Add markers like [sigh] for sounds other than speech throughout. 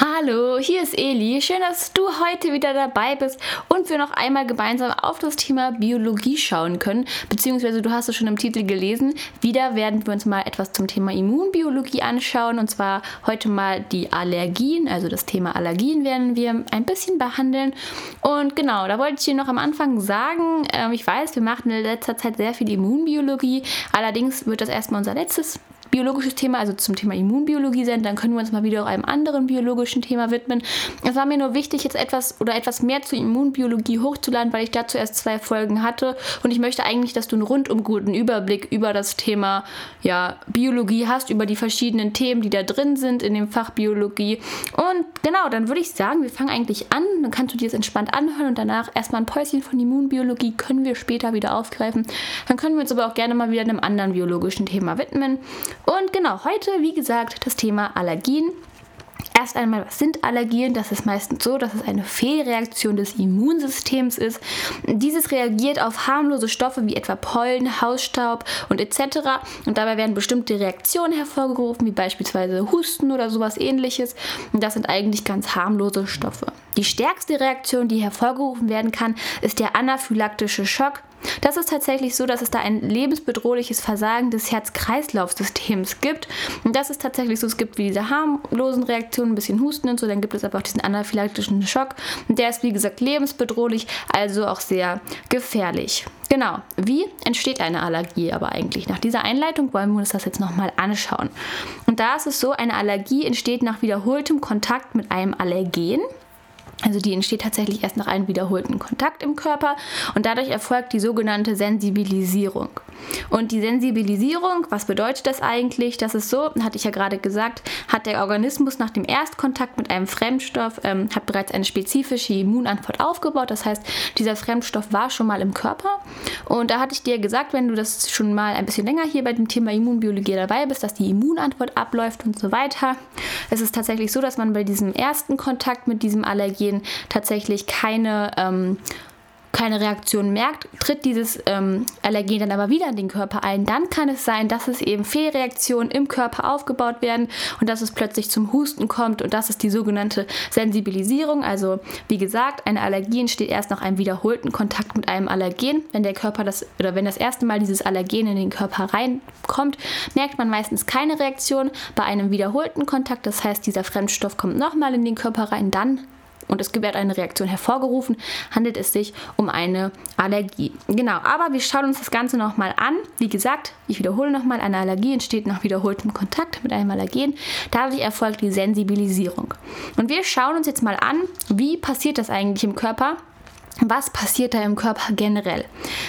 Hallo, hier ist Eli. Schön, dass du heute wieder dabei bist und wir noch einmal gemeinsam auf das Thema Biologie schauen können. Beziehungsweise du hast es schon im Titel gelesen. Wieder werden wir uns mal etwas zum Thema Immunbiologie anschauen und zwar heute mal die Allergien. Also das Thema Allergien werden wir ein bisschen behandeln. Und genau, da wollte ich dir noch am Anfang sagen, äh, ich weiß, wir machen in letzter Zeit sehr viel Immunbiologie. Allerdings wird das erstmal unser letztes biologisches Thema, also zum Thema Immunbiologie sind, dann können wir uns mal wieder einem anderen biologischen Thema widmen. Es war mir nur wichtig, jetzt etwas oder etwas mehr zur Immunbiologie hochzuladen, weil ich dazu erst zwei Folgen hatte und ich möchte eigentlich, dass du einen rundum guten Überblick über das Thema ja, Biologie hast, über die verschiedenen Themen, die da drin sind in dem Fach Biologie. Und genau, dann würde ich sagen, wir fangen eigentlich an, dann kannst du dir das entspannt anhören und danach erstmal ein Päuschen von Immunbiologie können wir später wieder aufgreifen. Dann können wir uns aber auch gerne mal wieder einem anderen biologischen Thema widmen. Und genau, heute, wie gesagt, das Thema Allergien. Erst einmal, was sind Allergien? Das ist meistens so, dass es eine Fehlreaktion des Immunsystems ist. Dieses reagiert auf harmlose Stoffe wie etwa Pollen, Hausstaub und etc. Und dabei werden bestimmte Reaktionen hervorgerufen, wie beispielsweise Husten oder sowas ähnliches. Und das sind eigentlich ganz harmlose Stoffe. Die stärkste Reaktion, die hervorgerufen werden kann, ist der anaphylaktische Schock. Das ist tatsächlich so, dass es da ein lebensbedrohliches Versagen des Herz-Kreislauf-Systems gibt. Und das ist tatsächlich so, es gibt wie diese harmlosen Reaktionen, ein bisschen Husten und so, dann gibt es aber auch diesen anaphylaktischen Schock. Und der ist, wie gesagt, lebensbedrohlich, also auch sehr gefährlich. Genau, wie entsteht eine Allergie aber eigentlich? Nach dieser Einleitung wollen wir uns das jetzt nochmal anschauen. Und da ist es so, eine Allergie entsteht nach wiederholtem Kontakt mit einem Allergen. Also die entsteht tatsächlich erst nach einem wiederholten Kontakt im Körper und dadurch erfolgt die sogenannte Sensibilisierung. Und die Sensibilisierung, was bedeutet das eigentlich? Das ist so, hatte ich ja gerade gesagt, hat der Organismus nach dem Erstkontakt mit einem Fremdstoff, ähm, hat bereits eine spezifische Immunantwort aufgebaut. Das heißt, dieser Fremdstoff war schon mal im Körper. Und da hatte ich dir gesagt, wenn du das schon mal ein bisschen länger hier bei dem Thema Immunbiologie dabei bist, dass die Immunantwort abläuft und so weiter. Es ist tatsächlich so, dass man bei diesem ersten Kontakt mit diesem Allergen tatsächlich keine ähm, keine Reaktion merkt, tritt dieses ähm, Allergen dann aber wieder in den Körper ein, dann kann es sein, dass es eben Fehlreaktionen im Körper aufgebaut werden und dass es plötzlich zum Husten kommt und das ist die sogenannte Sensibilisierung. Also wie gesagt, eine Allergie entsteht erst nach einem wiederholten Kontakt mit einem Allergen. Wenn der Körper das oder wenn das erste Mal dieses Allergen in den Körper reinkommt, merkt man meistens keine Reaktion. Bei einem wiederholten Kontakt, das heißt, dieser Fremdstoff kommt nochmal in den Körper rein, dann und es wird eine Reaktion hervorgerufen, handelt es sich um eine Allergie. Genau, aber wir schauen uns das Ganze nochmal an. Wie gesagt, ich wiederhole nochmal, eine Allergie entsteht nach wiederholtem Kontakt mit einem Allergen. Dadurch erfolgt die Sensibilisierung. Und wir schauen uns jetzt mal an, wie passiert das eigentlich im Körper, was passiert da im Körper generell?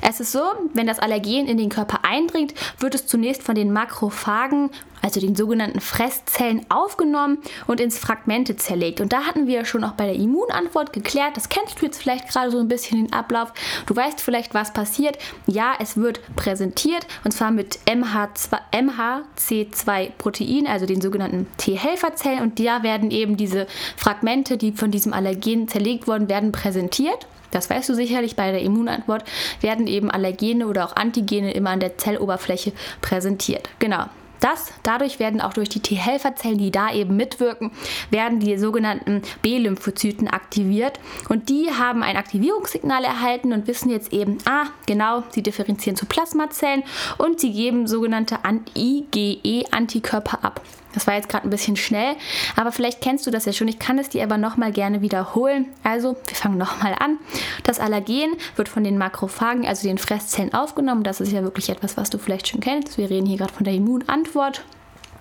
Es ist so, wenn das Allergen in den Körper eindringt, wird es zunächst von den Makrophagen, also den sogenannten Fresszellen, aufgenommen und ins Fragmente zerlegt. Und da hatten wir ja schon auch bei der Immunantwort geklärt, das kennst du jetzt vielleicht gerade so ein bisschen den Ablauf. Du weißt vielleicht, was passiert. Ja, es wird präsentiert und zwar mit MH2, MHC2-Protein, also den sogenannten T-Helferzellen. Und da werden eben diese Fragmente, die von diesem Allergen zerlegt wurden, werden präsentiert das weißt du sicherlich bei der Immunantwort, werden eben Allergene oder auch Antigene immer an der Zelloberfläche präsentiert. Genau. Das, dadurch werden auch durch die T-Helferzellen, die da eben mitwirken, werden die sogenannten B-Lymphozyten aktiviert. Und die haben ein Aktivierungssignal erhalten und wissen jetzt eben, ah, genau, sie differenzieren zu Plasmazellen und sie geben sogenannte IgE-Antikörper ab. Das war jetzt gerade ein bisschen schnell, aber vielleicht kennst du das ja schon. Ich kann es dir aber nochmal gerne wiederholen. Also, wir fangen nochmal an. Das Allergen wird von den Makrophagen, also den Fresszellen, aufgenommen. Das ist ja wirklich etwas, was du vielleicht schon kennst. Wir reden hier gerade von der Immunantwort.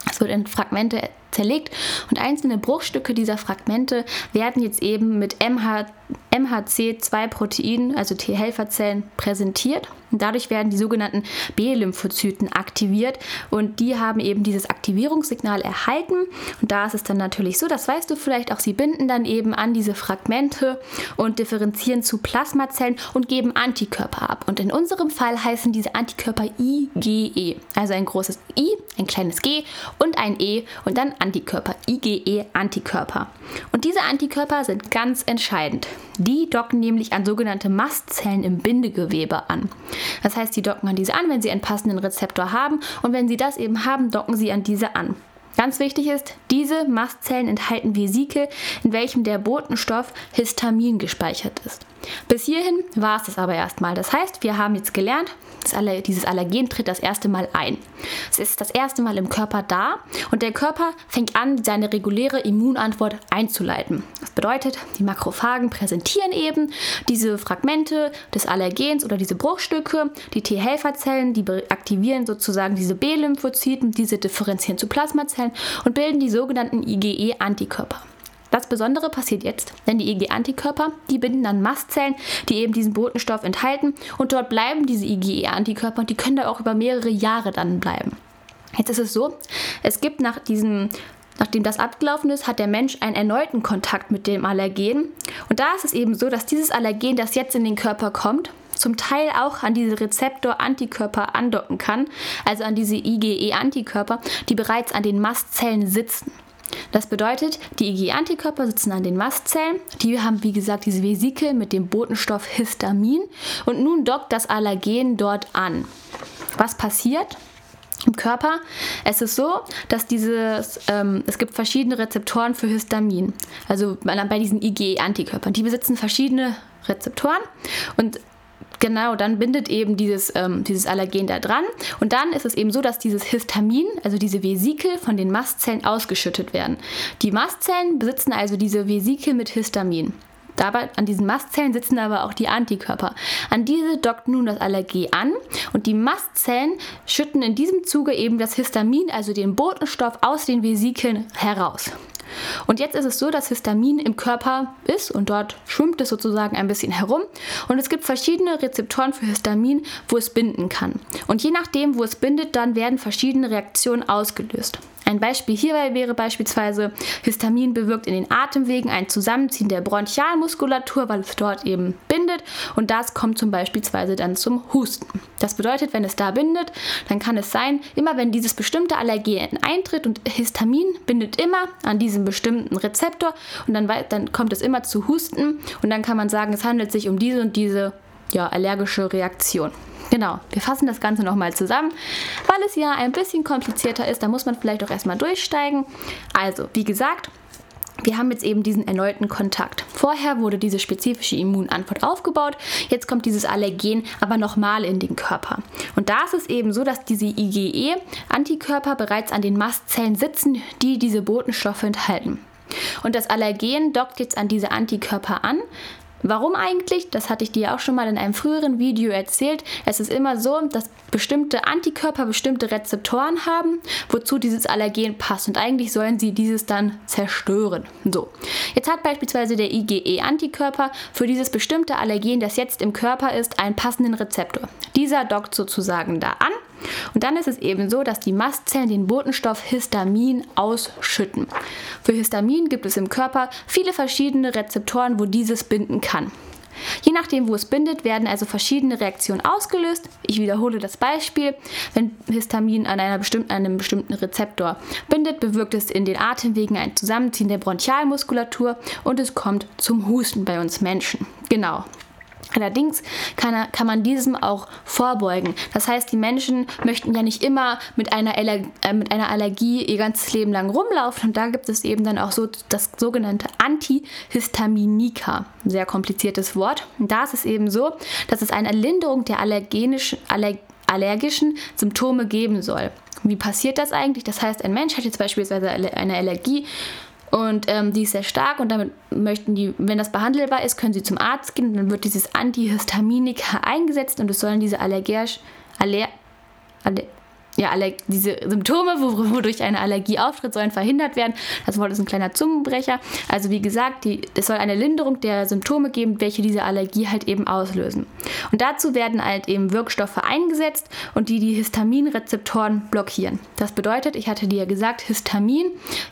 Es wird in Fragmente zerlegt und einzelne Bruchstücke dieser Fragmente werden jetzt eben mit MH, MHC2-Proteinen, also T-Helferzellen, präsentiert. Und dadurch werden die sogenannten B-Lymphozyten aktiviert und die haben eben dieses Aktivierungssignal erhalten. Und da ist es dann natürlich so, das weißt du vielleicht auch, sie binden dann eben an diese Fragmente und differenzieren zu Plasmazellen und geben Antikörper ab. Und in unserem Fall heißen diese Antikörper IgE, also ein großes I, ein kleines G und ein E und dann Antikörper, IgE-Antikörper. Und diese Antikörper sind ganz entscheidend. Die docken nämlich an sogenannte Mastzellen im Bindegewebe an. Das heißt, sie docken an diese an, wenn sie einen passenden Rezeptor haben und wenn sie das eben haben, docken sie an diese an. Ganz wichtig ist, diese Mastzellen enthalten Vesikel, in welchem der Botenstoff Histamin gespeichert ist. Bis hierhin war es das aber erstmal. Das heißt, wir haben jetzt gelernt, Aller, dieses Allergen tritt das erste Mal ein. Es ist das erste Mal im Körper da und der Körper fängt an, seine reguläre Immunantwort einzuleiten. Das bedeutet, die Makrophagen präsentieren eben diese Fragmente des Allergens oder diese Bruchstücke. Die T-Helferzellen, die aktivieren sozusagen diese B-Lymphozyten, diese differenzieren zu Plasmazellen und bilden die sogenannten IgE-Antikörper. Das Besondere passiert jetzt, denn die IgE-Antikörper, die binden an Mastzellen, die eben diesen Botenstoff enthalten und dort bleiben diese IgE-Antikörper und die können da auch über mehrere Jahre dann bleiben. Jetzt ist es so, es gibt nach diesem Nachdem das abgelaufen ist, hat der Mensch einen erneuten Kontakt mit dem Allergen. Und da ist es eben so, dass dieses Allergen, das jetzt in den Körper kommt, zum Teil auch an diese Rezeptor-Antikörper andocken kann, also an diese IgE-Antikörper, die bereits an den Mastzellen sitzen. Das bedeutet, die IgE-Antikörper sitzen an den Mastzellen. Die haben, wie gesagt, diese Vesikel mit dem Botenstoff Histamin. Und nun dockt das Allergen dort an. Was passiert? Im Körper. Es ist so, dass dieses, ähm, es gibt verschiedene Rezeptoren für Histamin. Also bei diesen IgE-Antikörpern. Die besitzen verschiedene Rezeptoren und Genau, dann bindet eben dieses, ähm, dieses Allergen da dran. Und dann ist es eben so, dass dieses Histamin, also diese Vesikel, von den Mastzellen ausgeschüttet werden. Die Mastzellen besitzen also diese Vesikel mit Histamin. Dabei an diesen Mastzellen sitzen aber auch die Antikörper. An diese dockt nun das Allergie an und die Mastzellen schütten in diesem Zuge eben das Histamin, also den Botenstoff, aus den Vesikeln heraus. Und jetzt ist es so, dass Histamin im Körper ist und dort schwimmt es sozusagen ein bisschen herum. Und es gibt verschiedene Rezeptoren für Histamin, wo es binden kann. Und je nachdem, wo es bindet, dann werden verschiedene Reaktionen ausgelöst. Ein Beispiel hierbei wäre beispielsweise, Histamin bewirkt in den Atemwegen ein Zusammenziehen der Bronchialmuskulatur, weil es dort eben bindet und das kommt zum Beispiel dann zum Husten. Das bedeutet, wenn es da bindet, dann kann es sein, immer wenn dieses bestimmte Allergen eintritt und Histamin bindet immer an diesem bestimmten Rezeptor und dann, dann kommt es immer zu Husten und dann kann man sagen, es handelt sich um diese und diese ja, allergische Reaktion. Genau, wir fassen das Ganze nochmal zusammen, weil es ja ein bisschen komplizierter ist. Da muss man vielleicht auch erstmal durchsteigen. Also, wie gesagt, wir haben jetzt eben diesen erneuten Kontakt. Vorher wurde diese spezifische Immunantwort aufgebaut, jetzt kommt dieses Allergen aber nochmal in den Körper. Und da ist es eben so, dass diese IgE-Antikörper bereits an den Mastzellen sitzen, die diese Botenstoffe enthalten. Und das Allergen dockt jetzt an diese Antikörper an, Warum eigentlich? Das hatte ich dir auch schon mal in einem früheren Video erzählt. Es ist immer so, dass bestimmte Antikörper bestimmte Rezeptoren haben, wozu dieses Allergen passt. Und eigentlich sollen sie dieses dann zerstören. So, jetzt hat beispielsweise der IgE-Antikörper für dieses bestimmte Allergen, das jetzt im Körper ist, einen passenden Rezeptor. Dieser dockt sozusagen da an und dann ist es eben so, dass die Mastzellen den Botenstoff Histamin ausschütten. Für Histamin gibt es im Körper viele verschiedene Rezeptoren, wo dieses binden kann. Je nachdem, wo es bindet, werden also verschiedene Reaktionen ausgelöst. Ich wiederhole das Beispiel. Wenn Histamin an, einer bestimmten, einem bestimmten Rezeptor bindet, bewirkt es in den Atemwegen ein Zusammenziehen der Bronchialmuskulatur und es kommt zum Husten bei uns Menschen. Genau. Allerdings kann, kann, man diesem auch vorbeugen. Das heißt, die Menschen möchten ja nicht immer mit einer, Aller äh, mit einer Allergie ihr ganzes Leben lang rumlaufen. Und da gibt es eben dann auch so das sogenannte Antihistaminika. Ein sehr kompliziertes Wort. Und da ist es eben so, dass es eine Linderung der allergenischen, aller, allergischen Symptome geben soll. Wie passiert das eigentlich? Das heißt, ein Mensch hat jetzt beispielsweise eine Allergie und ähm, die ist sehr stark und damit möchten die, wenn das behandelbar ist, können sie zum Arzt gehen. Dann wird dieses Antihistaminika eingesetzt und es sollen diese allergisch, aller, aller, ja, diese Symptome, wodurch eine Allergie auftritt, sollen verhindert werden. Das Wort ist ein kleiner Zungenbrecher. Also wie gesagt, die, es soll eine Linderung der Symptome geben, welche diese Allergie halt eben auslösen. Und dazu werden halt eben Wirkstoffe eingesetzt und die die Histaminrezeptoren blockieren. Das bedeutet, ich hatte dir ja gesagt, Histamin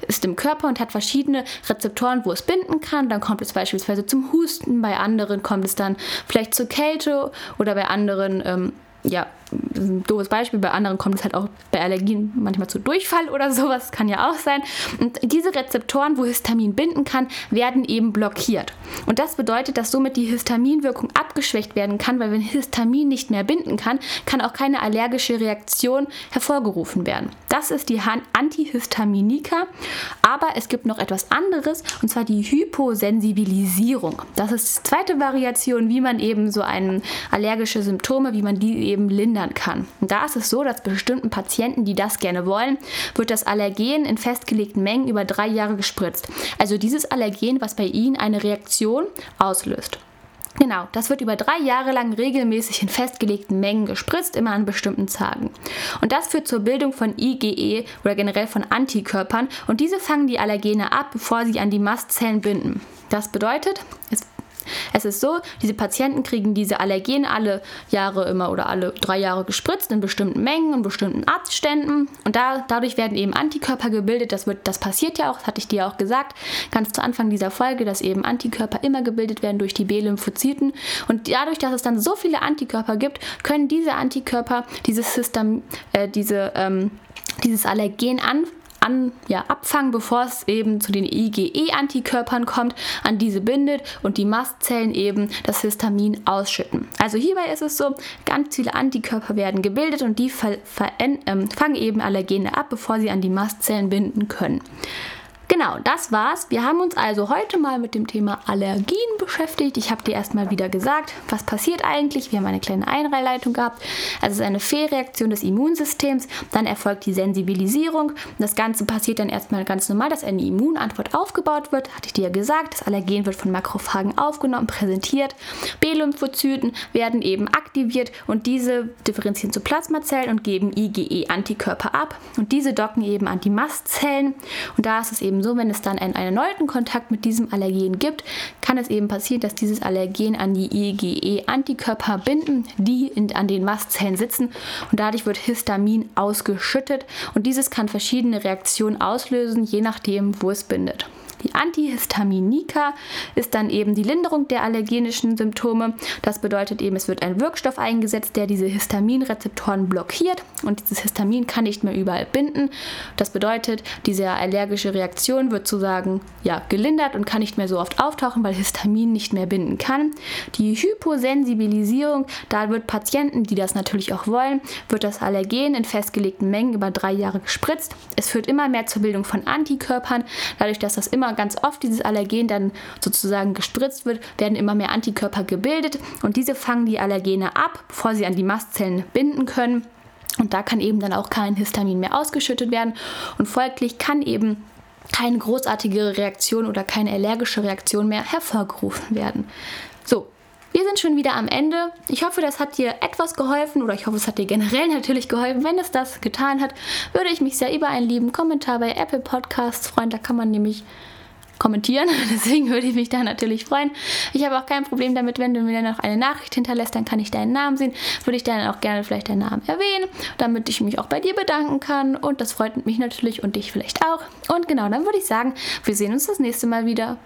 ist im Körper und hat verschiedene Rezeptoren, wo es binden kann. Dann kommt es beispielsweise zum Husten, bei anderen kommt es dann vielleicht zur Kälte oder bei anderen ähm, ja, das ist ein doofes Beispiel, bei anderen kommt es halt auch bei Allergien manchmal zu Durchfall oder sowas, kann ja auch sein. Und diese Rezeptoren, wo Histamin binden kann, werden eben blockiert. Und das bedeutet, dass somit die Histaminwirkung abgeschwächt werden kann, weil wenn Histamin nicht mehr binden kann, kann auch keine allergische Reaktion hervorgerufen werden. Das ist die Antihistaminika, aber es gibt noch etwas anderes und zwar die Hyposensibilisierung. Das ist die zweite Variation, wie man eben so ein allergische Symptome, wie man die eben lindern kann. Da ist es so, dass bestimmten Patienten, die das gerne wollen, wird das Allergen in festgelegten Mengen über drei Jahre gespritzt. Also dieses Allergen, was bei ihnen eine Reaktion auslöst. Genau, das wird über drei Jahre lang regelmäßig in festgelegten Mengen gespritzt, immer an bestimmten Tagen. Und das führt zur Bildung von IgE oder generell von Antikörpern und diese fangen die Allergene ab, bevor sie an die Mastzellen binden. Das bedeutet, es es ist so, diese Patienten kriegen diese Allergene alle Jahre immer oder alle drei Jahre gespritzt in bestimmten Mengen, in bestimmten Abständen und da, dadurch werden eben Antikörper gebildet. Das, wird, das passiert ja auch, das hatte ich dir auch gesagt, ganz zu Anfang dieser Folge, dass eben Antikörper immer gebildet werden durch die B-Lymphozyten und dadurch, dass es dann so viele Antikörper gibt, können diese Antikörper dieses System, äh, diese, ähm, dieses Allergen an, an, ja, abfangen, bevor es eben zu den IgE-Antikörpern kommt, an diese bindet und die Mastzellen eben das Histamin ausschütten. Also hierbei ist es so, ganz viele Antikörper werden gebildet und die ähm, fangen eben Allergene ab, bevor sie an die Mastzellen binden können. Genau, das war's. Wir haben uns also heute mal mit dem Thema Allergien beschäftigt. Ich habe dir erstmal wieder gesagt, was passiert eigentlich. Wir haben eine kleine Einleitung gehabt. Also es ist eine Fehlreaktion des Immunsystems. Dann erfolgt die Sensibilisierung. Das Ganze passiert dann erstmal ganz normal, dass eine Immunantwort aufgebaut wird. Hatte ich dir ja gesagt. Das Allergen wird von Makrophagen aufgenommen, präsentiert. B-Lymphozyten werden eben aktiviert und diese differenzieren zu Plasmazellen und geben IgE-Antikörper ab. Und diese docken eben an die Mastzellen. Und da ist es eben so, wenn es dann einen, einen erneuten Kontakt mit diesem Allergen gibt, kann es eben passieren, dass dieses Allergen an die IgE-Antikörper binden, die in, an den Mastzellen sitzen und dadurch wird Histamin ausgeschüttet und dieses kann verschiedene Reaktionen auslösen, je nachdem, wo es bindet. Die Antihistaminika ist dann eben die Linderung der allergenischen Symptome. Das bedeutet eben, es wird ein Wirkstoff eingesetzt, der diese Histaminrezeptoren blockiert und dieses Histamin kann nicht mehr überall binden. Das bedeutet, diese allergische Reaktion wird sozusagen ja, gelindert und kann nicht mehr so oft auftauchen, weil Histamin nicht mehr binden kann. Die Hyposensibilisierung, da wird Patienten, die das natürlich auch wollen, wird das Allergen in festgelegten Mengen über drei Jahre gespritzt. Es führt immer mehr zur Bildung von Antikörpern, dadurch, dass das immer immer ganz oft dieses Allergen dann sozusagen gespritzt wird, werden immer mehr Antikörper gebildet und diese fangen die Allergene ab, bevor sie an die Mastzellen binden können. Und da kann eben dann auch kein Histamin mehr ausgeschüttet werden und folglich kann eben keine großartige Reaktion oder keine allergische Reaktion mehr hervorgerufen werden. So, wir sind schon wieder am Ende. Ich hoffe, das hat dir etwas geholfen oder ich hoffe, es hat dir generell [laughs] natürlich geholfen. Wenn es das getan hat, würde ich mich sehr über einen lieben Kommentar bei Apple Podcasts freuen. Da kann man nämlich kommentieren. [laughs] Deswegen würde ich mich da natürlich freuen. Ich habe auch kein Problem damit, wenn du mir dann noch eine Nachricht hinterlässt, dann kann ich deinen Namen sehen. Würde ich dann auch gerne vielleicht deinen Namen erwähnen, damit ich mich auch bei dir bedanken kann. Und das freut mich natürlich und dich vielleicht auch. Und genau, dann würde ich sagen, wir sehen uns das nächste Mal wieder.